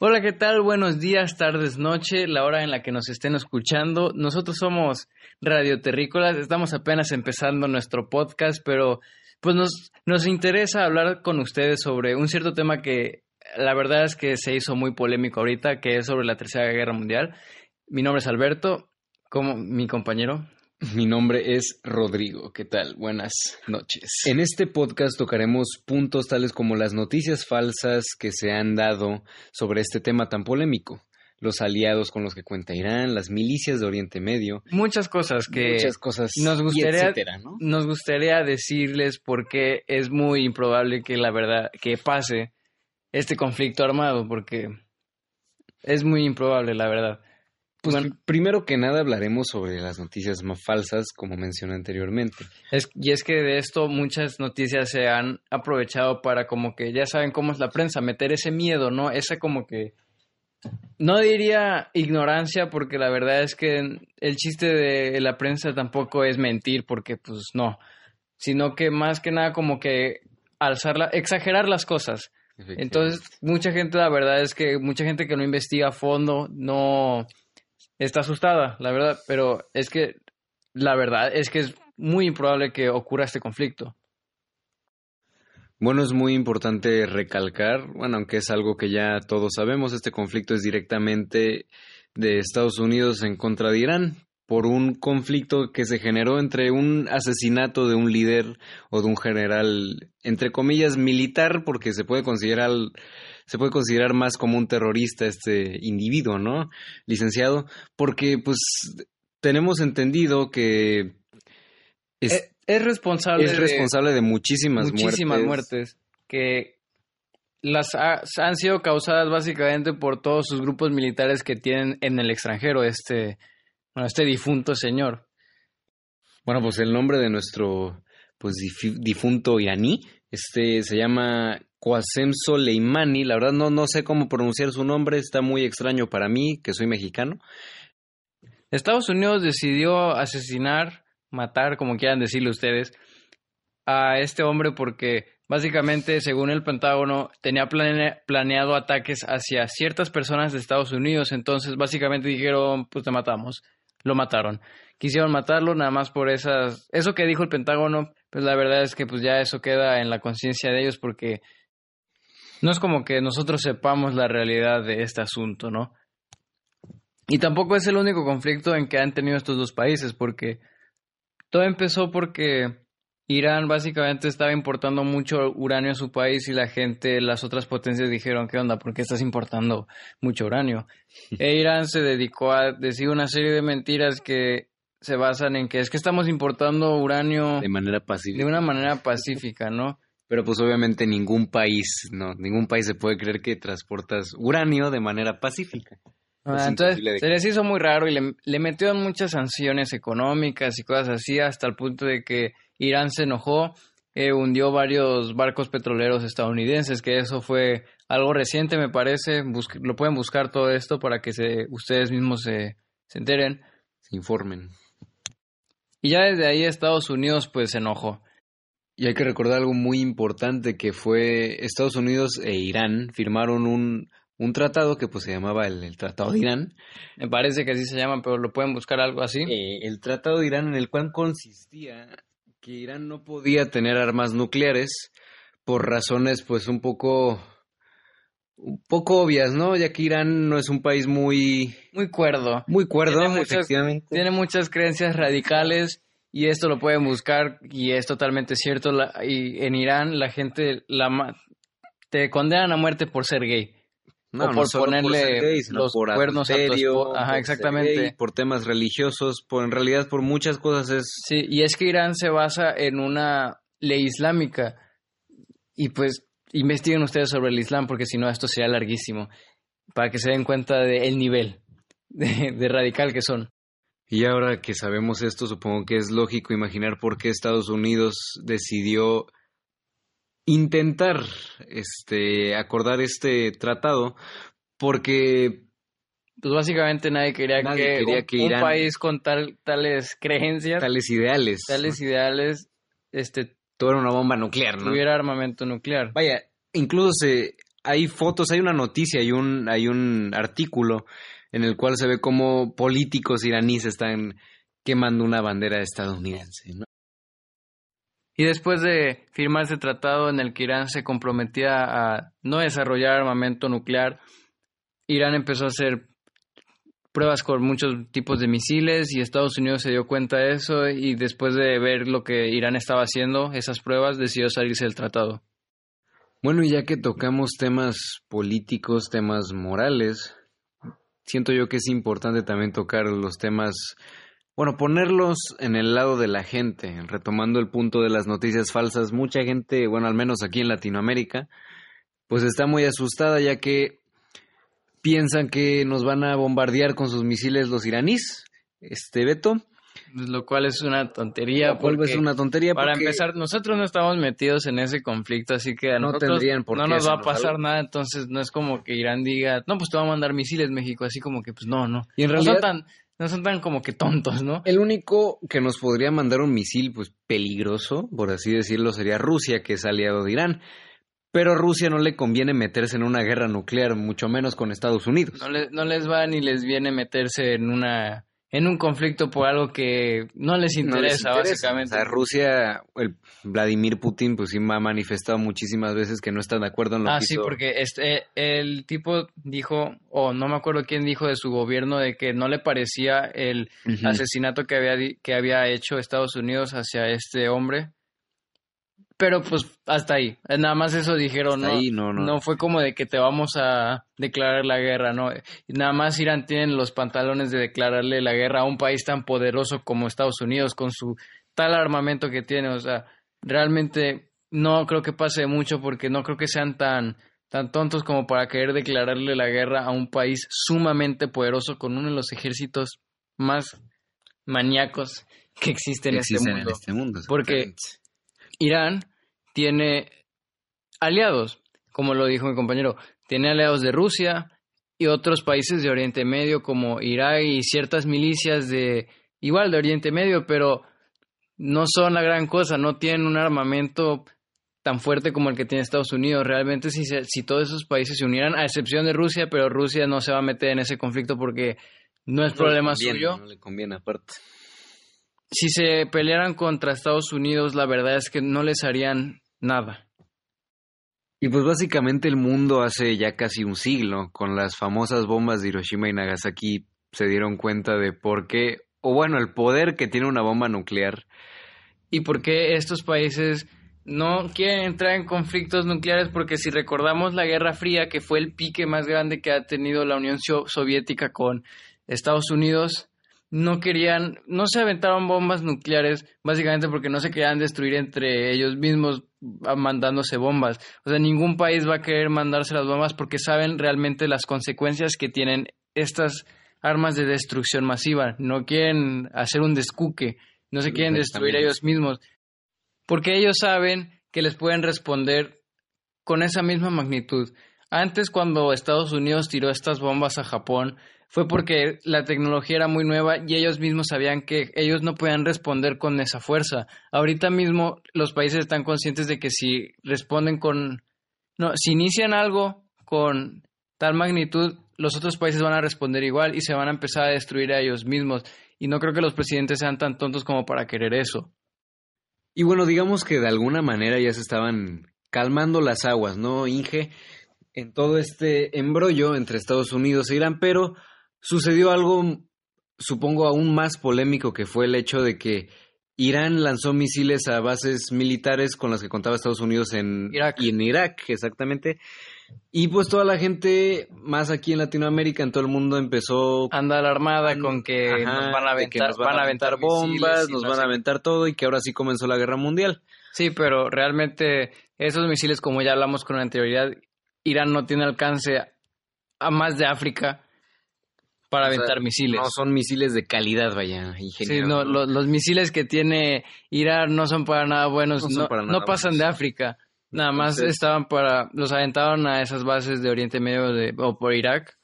Hola, ¿qué tal? Buenos días, tardes, noche, la hora en la que nos estén escuchando. Nosotros somos Radio Terrícolas, estamos apenas empezando nuestro podcast, pero pues nos, nos interesa hablar con ustedes sobre un cierto tema que la verdad es que se hizo muy polémico ahorita, que es sobre la Tercera Guerra Mundial. Mi nombre es Alberto, como mi compañero. Mi nombre es Rodrigo. ¿Qué tal? Buenas noches. En este podcast tocaremos puntos tales como las noticias falsas que se han dado sobre este tema tan polémico, los aliados con los que cuenta Irán, las milicias de Oriente Medio. Muchas cosas que muchas cosas nos gustaría, etcétera, ¿no? nos gustaría decirles porque es muy improbable que la verdad que pase este conflicto armado porque es muy improbable la verdad. Pues bueno, primero que nada hablaremos sobre las noticias más falsas, como mencioné anteriormente. Es, y es que de esto muchas noticias se han aprovechado para como que ya saben cómo es la prensa, meter ese miedo, ¿no? Esa como que... No diría ignorancia porque la verdad es que el chiste de la prensa tampoco es mentir porque pues no, sino que más que nada como que alzarla, exagerar las cosas. Entonces, mucha gente, la verdad es que mucha gente que no investiga a fondo, no está asustada, la verdad, pero es que la verdad es que es muy improbable que ocurra este conflicto. Bueno, es muy importante recalcar, bueno, aunque es algo que ya todos sabemos, este conflicto es directamente de Estados Unidos en contra de Irán por un conflicto que se generó entre un asesinato de un líder o de un general, entre comillas, militar, porque se puede considerar se puede considerar más como un terrorista este individuo, ¿no? Licenciado, porque pues tenemos entendido que es, es responsable, es responsable de, de muchísimas, muchísimas muertes. que las ha, han sido causadas básicamente por todos sus grupos militares que tienen en el extranjero este, bueno, este difunto señor. Bueno, pues el nombre de nuestro pues difunto iraní, este se llama Qasem Soleimani, la verdad no, no sé cómo pronunciar su nombre, está muy extraño para mí, que soy mexicano. Estados Unidos decidió asesinar, matar, como quieran decirle ustedes, a este hombre porque básicamente, según el Pentágono, tenía plane planeado ataques hacia ciertas personas de Estados Unidos, entonces básicamente dijeron, pues te matamos, lo mataron. Quisieron matarlo nada más por esas, eso que dijo el Pentágono, pues la verdad es que pues ya eso queda en la conciencia de ellos porque no es como que nosotros sepamos la realidad de este asunto, ¿no? Y tampoco es el único conflicto en que han tenido estos dos países, porque todo empezó porque Irán básicamente estaba importando mucho uranio a su país y la gente, las otras potencias dijeron, ¿qué onda? ¿Por qué estás importando mucho uranio? E Irán se dedicó a decir una serie de mentiras que se basan en que es que estamos importando uranio de manera pacífica. De una manera pacífica, ¿no? Pero pues obviamente ningún país, no, ningún país se puede creer que transportas uranio de manera pacífica. Ah, entonces se les hizo muy raro y le, le metieron muchas sanciones económicas y cosas así hasta el punto de que Irán se enojó, eh, hundió varios barcos petroleros estadounidenses, que eso fue algo reciente me parece, lo pueden buscar todo esto para que se, ustedes mismos se, se enteren. Se informen. Y ya desde ahí Estados Unidos pues se enojó. Y hay que recordar algo muy importante que fue Estados Unidos e Irán firmaron un, un tratado que pues se llamaba el, el, Tratado de Irán. Me parece que así se llama, pero lo pueden buscar algo así. Eh, el Tratado de Irán en el cual consistía que Irán no podía tener armas nucleares por razones pues un poco un poco obvias, ¿no? Ya que Irán no es un país muy muy cuerdo. Muy cuerdo, tiene muchas, efectivamente. Tiene muchas creencias radicales y esto lo pueden buscar y es totalmente cierto. La, y en Irán la gente la, te condenan a muerte por ser gay. No, o por no ponerle por ser gay, los por cuernos a tu adulterio, esposa. Ajá, por exactamente. gay, por temas religiosos, por en realidad por muchas cosas es Sí, y es que Irán se basa en una ley islámica. Y pues investiguen ustedes sobre el Islam, porque si no, esto sería larguísimo. Para que se den cuenta del nivel de, de radical que son. Y ahora que sabemos esto, supongo que es lógico imaginar por qué Estados Unidos decidió intentar este acordar este tratado porque Pues básicamente nadie quería Nadie que, quería un, que un Irán- país con tal, tales creencias, tales ideales tales ideales, este, tuviera una bomba nuclear, ¿no? tuviera armamento nuclear. Vaya, incluso se hay fotos, hay una noticia, hay un, hay un artículo en el cual se ve cómo políticos iraníes están quemando una bandera estadounidense. ¿no? Y después de firmar ese tratado en el que Irán se comprometía a no desarrollar armamento nuclear, Irán empezó a hacer pruebas con muchos tipos de misiles y Estados Unidos se dio cuenta de eso y después de ver lo que Irán estaba haciendo, esas pruebas, decidió salirse del tratado. Bueno, y ya que tocamos temas políticos, temas morales, siento yo que es importante también tocar los temas, bueno, ponerlos en el lado de la gente, retomando el punto de las noticias falsas. Mucha gente, bueno, al menos aquí en Latinoamérica, pues está muy asustada ya que piensan que nos van a bombardear con sus misiles los iraníes, este Beto. Lo cual es una tontería. Lo es una tontería. Para empezar, nosotros no estamos metidos en ese conflicto, así que a no nosotros no nos va a pasar nada. Entonces, no es como que Irán diga, no, pues te va a mandar misiles México, así como que, pues no, no. Y en realidad. No son tan, no son tan como que tontos, ¿no? El único que nos podría mandar un misil, pues peligroso, por así decirlo, sería Rusia, que es aliado de Irán. Pero a Rusia no le conviene meterse en una guerra nuclear, mucho menos con Estados Unidos. No, no les va ni les viene meterse en una en un conflicto por algo que no les interesa, básicamente. O sea, Rusia, el Vladimir Putin, pues sí ha manifestado muchísimas veces que no está de acuerdo en lo ah, que sí, porque este, el tipo dijo, o no me acuerdo quién dijo de su gobierno, de que no le parecía el asesinato que había, que había hecho Estados Unidos hacia este hombre pero pues hasta ahí. Nada más eso dijeron, ¿no? no, no. No fue como de que te vamos a declarar la guerra, ¿no? Nada más Irán tienen los pantalones de declararle la guerra a un país tan poderoso como Estados Unidos con su tal armamento que tiene. O sea, realmente no creo que pase mucho porque no creo que sean tan, tan tontos como para querer declararle la guerra a un país sumamente poderoso con uno de los ejércitos más maníacos que existen, este en, este mundo. Porque Irán tiene aliados, como lo dijo mi compañero, tiene aliados de Rusia y otros países de Oriente Medio como Irak y ciertas milicias de igual de Oriente Medio, pero no son la gran cosa, no tienen un armamento tan fuerte como el que tiene Estados Unidos. Realmente si, si todos esos países se unieran, a excepción de Rusia, pero Rusia no se va a meter en ese conflicto porque no es problema suyo. No le conviene aparte si se pelearan contra Estados Unidos, la verdad es que no les harían nada. Y pues básicamente el mundo hace ya casi un siglo, con las famosas bombas de Hiroshima y Nagasaki, se dieron cuenta de por qué, o bueno, el poder que tiene una bomba nuclear. Y por qué estos países no quieren entrar en conflictos nucleares, porque si recordamos la Guerra Fría, que fue el pique más grande que ha tenido la Unión Soviética con Estados Unidos, no querían, no se aventaron bombas nucleares, básicamente porque no se querían destruir entre ellos mismos mandándose bombas. O sea, ningún país va a querer mandarse las bombas porque saben realmente las consecuencias que tienen estas armas de destrucción masiva. No quieren hacer un descuque, no se quieren destruir ellos mismos, porque ellos saben que les pueden responder con esa misma magnitud. Antes, cuando Estados Unidos tiró estas bombas a Japón, fue porque la tecnología era muy nueva y ellos mismos sabían que ellos no podían responder con esa fuerza. Ahorita mismo los países están conscientes de que si responden con... No, si inician algo con tal magnitud, los otros países van a responder igual y se van a empezar a destruir a ellos mismos. Y no creo que los presidentes sean tan tontos como para querer eso. Y bueno, digamos que de alguna manera ya se estaban calmando las aguas, ¿no, Inge? En todo este embrollo entre Estados Unidos e Irán, pero sucedió algo, supongo, aún más polémico que fue el hecho de que Irán lanzó misiles a bases militares con las que contaba Estados Unidos en Irak. y en Irak, exactamente. Y pues toda la gente, más aquí en Latinoamérica, en todo el mundo empezó... Anda alarmada con que, nos van a aventar, van, a aventar bombas, nos van a aventar todo y que ahora sí comenzó la guerra mundial. Sí, pero realmente esos misiles, como ya hablamos con anterioridad, Irán no tiene alcance a más de África para aventar misiles. No son misiles de calidad, vaya, ingeniero. Sí, no, los, misiles que tiene Irán no son para nada buenos, no, no, pasan de África. Nada más estaban para, los aventaron a esas bases de Oriente Medio de, o por Irak.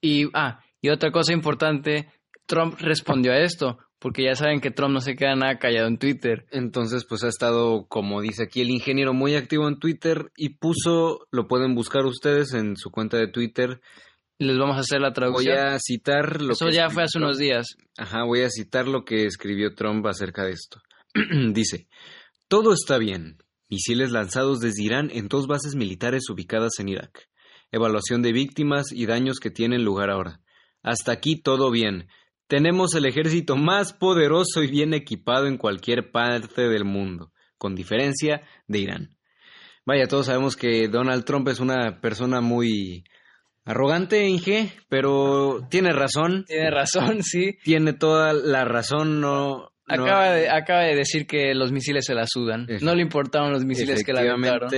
Y, ah, y otra cosa importante, Trump respondió a esto, porque ya saben que Trump no se queda nada callado en Twitter. Entonces, pues ha estado, como dice aquí el ingeniero, muy activo en Twitter y puso, lo pueden buscar ustedes en su cuenta de Twitter. Les vamos a hacer la Voy traducción. a citar lo Eso que ya fue hace Trump. unos días. Ajá, voy a citar lo que escribió Trump acerca de esto. Dice, todo está bien. Misiles lanzados desde Irán en dos bases militares ubicadas en Irak. Evaluación de víctimas y daños que tienen lugar ahora. Hasta aquí todo bien. Tenemos el ejército más poderoso y bien equipado en cualquier parte del mundo, con diferencia de Irán. Vaya, todos sabemos que Donald Trump es una persona muy arrogante, Inge, pero tiene razón, Tiene razón, sí. tiene toda la razón, no... no- Acaba, de, acaba de decir que los misiles se la sudan. No le importaban los misiles que la aventaron.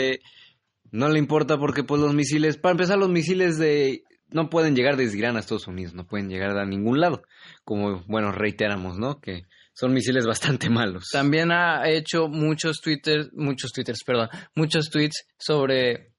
No le importa porque pues los misiles, para empezar los misiles de no pueden llegar desde Irán a Estados Unidos, no pueden llegar a ningún lado, como bueno, reiteramos, ¿no? Que son misiles bastante malos. También ha hecho muchos twitters, muchos twitters, perdón, muchos tweets sobre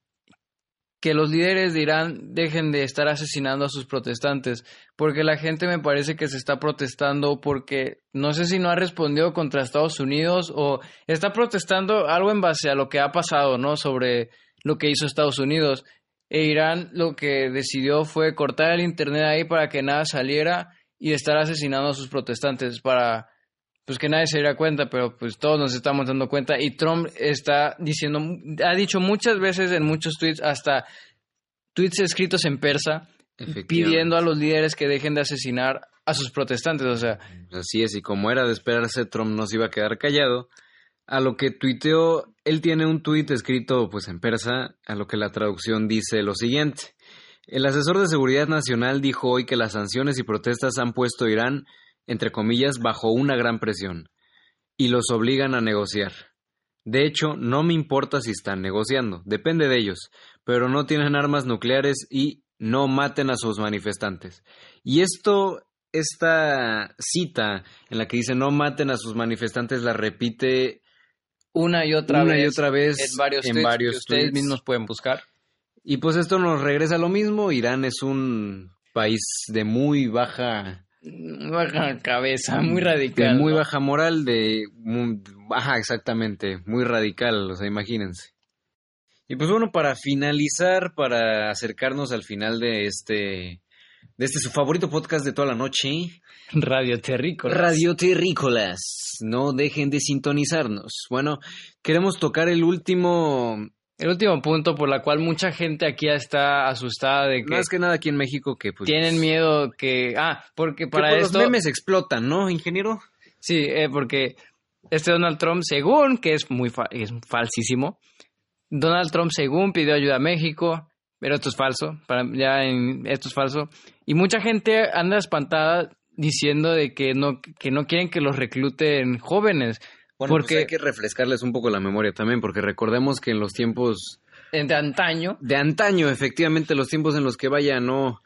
que los líderes de Irán dejen de estar asesinando a sus protestantes, porque la gente me parece que se está protestando porque no sé si no ha respondido contra Estados Unidos o está protestando algo en base a lo que ha pasado, ¿no? Sobre lo que hizo Estados Unidos. E Irán lo que decidió fue cortar el internet ahí para que nada saliera y estar asesinando a sus protestantes para pues que nadie se diera cuenta, pero pues todos nos estamos dando cuenta y Trump está diciendo, ha dicho muchas veces en muchos tweets, hasta tweets escritos en persa, pidiendo a los líderes que dejen de asesinar a sus protestantes, o sea, Así es, y como era de esperarse, Trump no se iba a quedar callado. A lo que tuiteó, él tiene un tuit escrito pues en persa, a lo que la traducción dice lo siguiente. El asesor de seguridad nacional dijo hoy que las sanciones y protestas han puesto a Irán, entre comillas, bajo una gran presión y los obligan a negociar. De hecho, no me importa si están negociando, depende de ellos, pero no tienen armas nucleares y no maten a sus manifestantes. Y esto, esta cita en la que dice no maten a sus manifestantes, la repite una y otra una vez y otra vez en varios en tweets varios que ustedes tweets. mismos pueden buscar. Y pues esto nos regresa a lo mismo. Irán es un país de muy baja, Baja cabeza, muy radical. de muy ¿no? baja moral, de muy, baja exactamente, muy radical, o sea, imagínense. Y pues bueno, para finalizar, para acercarnos al final de este, de este su favorito podcast de toda la noche, Radio Terrícolas. Radio Terrícolas, no dejen de sintonizarnos. Bueno, queremos tocar el último, El último punto por la cual mucha gente aquí está asustada de que más que nada aquí en México, que pues... tienen miedo que... Ah, porque que, para pues, esto... los memes explotan, ¿no, ingeniero? Sí, eh, porque este Donald Trump, según, que es muy fa- es falsísimo, Donald Trump, según, pidió ayuda a México, pero esto es falso, para, ya en- esto es falso, y mucha gente anda espantada diciendo de que no, que no quieren que los recluten jóvenes, Bueno, pues porque hay que refrescarles un poco la memoria también, porque recordemos que en los tiempos de antaño, de antaño, efectivamente, los tiempos en los que vaya no,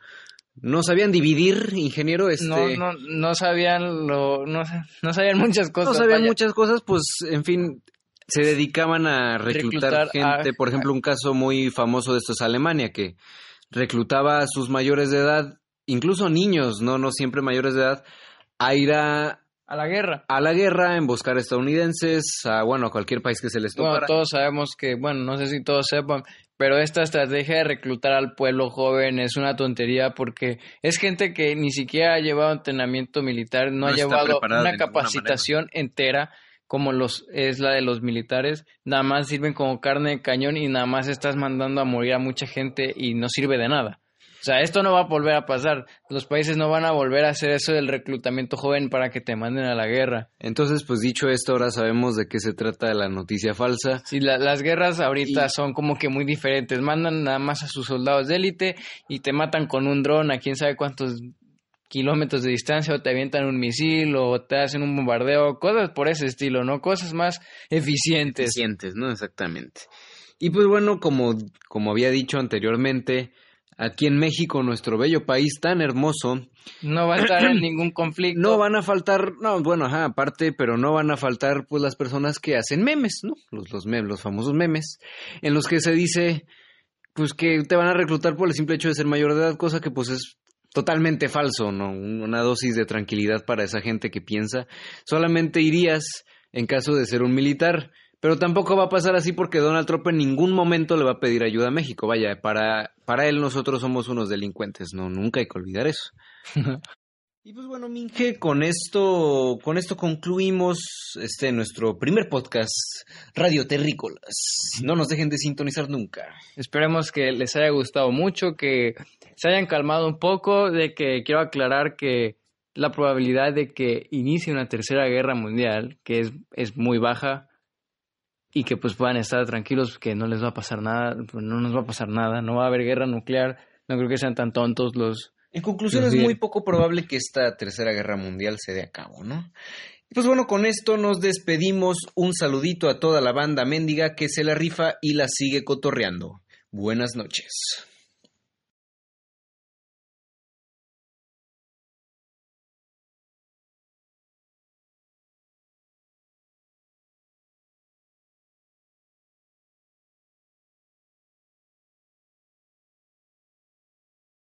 no sabían dividir, ingeniero, este, no, no, no sabían lo, no, no sabían muchas cosas. no sabían vaya. muchas cosas, pues, en fin, se dedicaban a reclutar, Reclutar a- gente. Por ejemplo, un caso muy famoso de esto es Alemania, que reclutaba a sus mayores de edad, incluso niños, no, no siempre mayores de edad, a ir a, a la guerra. a la guerra, a emboscar estadounidenses, a, bueno, a cualquier país que se les Bueno, topara. todos sabemos que, bueno, no sé si todos sepan, pero esta estrategia de reclutar al pueblo joven es una tontería porque es gente que ni siquiera ha llevado entrenamiento militar, no, No ha llevado una capacitación entera como los es la de los militares, nada más sirven como carne de cañón y nada más estás mandando a morir a mucha gente y no sirve de nada. O sea, esto no va a volver a pasar. Los países no van a volver a hacer eso del reclutamiento joven para que te manden a la guerra. Entonces, pues dicho esto, ahora sabemos de qué se trata la noticia falsa. Sí, la- las guerras ahorita Y- son como que muy diferentes. Mandan nada más a sus soldados de élite y te matan con un dron a quién sabe cuántos kilómetros de distancia o te avientan un misil o te hacen un bombardeo, cosas por ese estilo, ¿no? Cosas más eficientes. Eficientes, ¿no? Exactamente. Y pues bueno, como, como había dicho anteriormente, aquí en México, nuestro bello país tan hermoso, No va a estar en ningún conflicto. no van a faltar, no, bueno, ajá, aparte, pero no van a faltar pues las personas que hacen memes, ¿no? Los, los memes, los famosos memes, en los que se dice, pues que te van a reclutar por el simple hecho de ser mayor de edad, cosa que pues es totalmente falso, ¿no? Una dosis de tranquilidad para esa gente que piensa. Solamente irías en caso de ser un militar. Pero tampoco va a pasar así porque Donald Trump en ningún momento le va a pedir ayuda a México. Vaya, para, para él nosotros somos unos delincuentes, no, nunca hay que olvidar eso. y pues bueno, Minge, con esto, con esto concluimos este nuestro primer podcast Radio Terrícolas. No nos dejen de sintonizar nunca. Esperemos que les haya gustado mucho, que se hayan calmado un poco, de que quiero aclarar que la probabilidad de que inicie una tercera guerra mundial, que es, es muy baja, y que pues puedan estar tranquilos que no les va a pasar nada, pues no nos va a pasar nada, no va a haber guerra nuclear, no creo que sean tan tontos los... En conclusión, es muy poco probable que esta tercera guerra mundial se dé a cabo, ¿no? Y pues bueno, con esto nos despedimos. Un saludito a toda la banda mendiga que se la rifa y la sigue cotorreando. Buenas noches.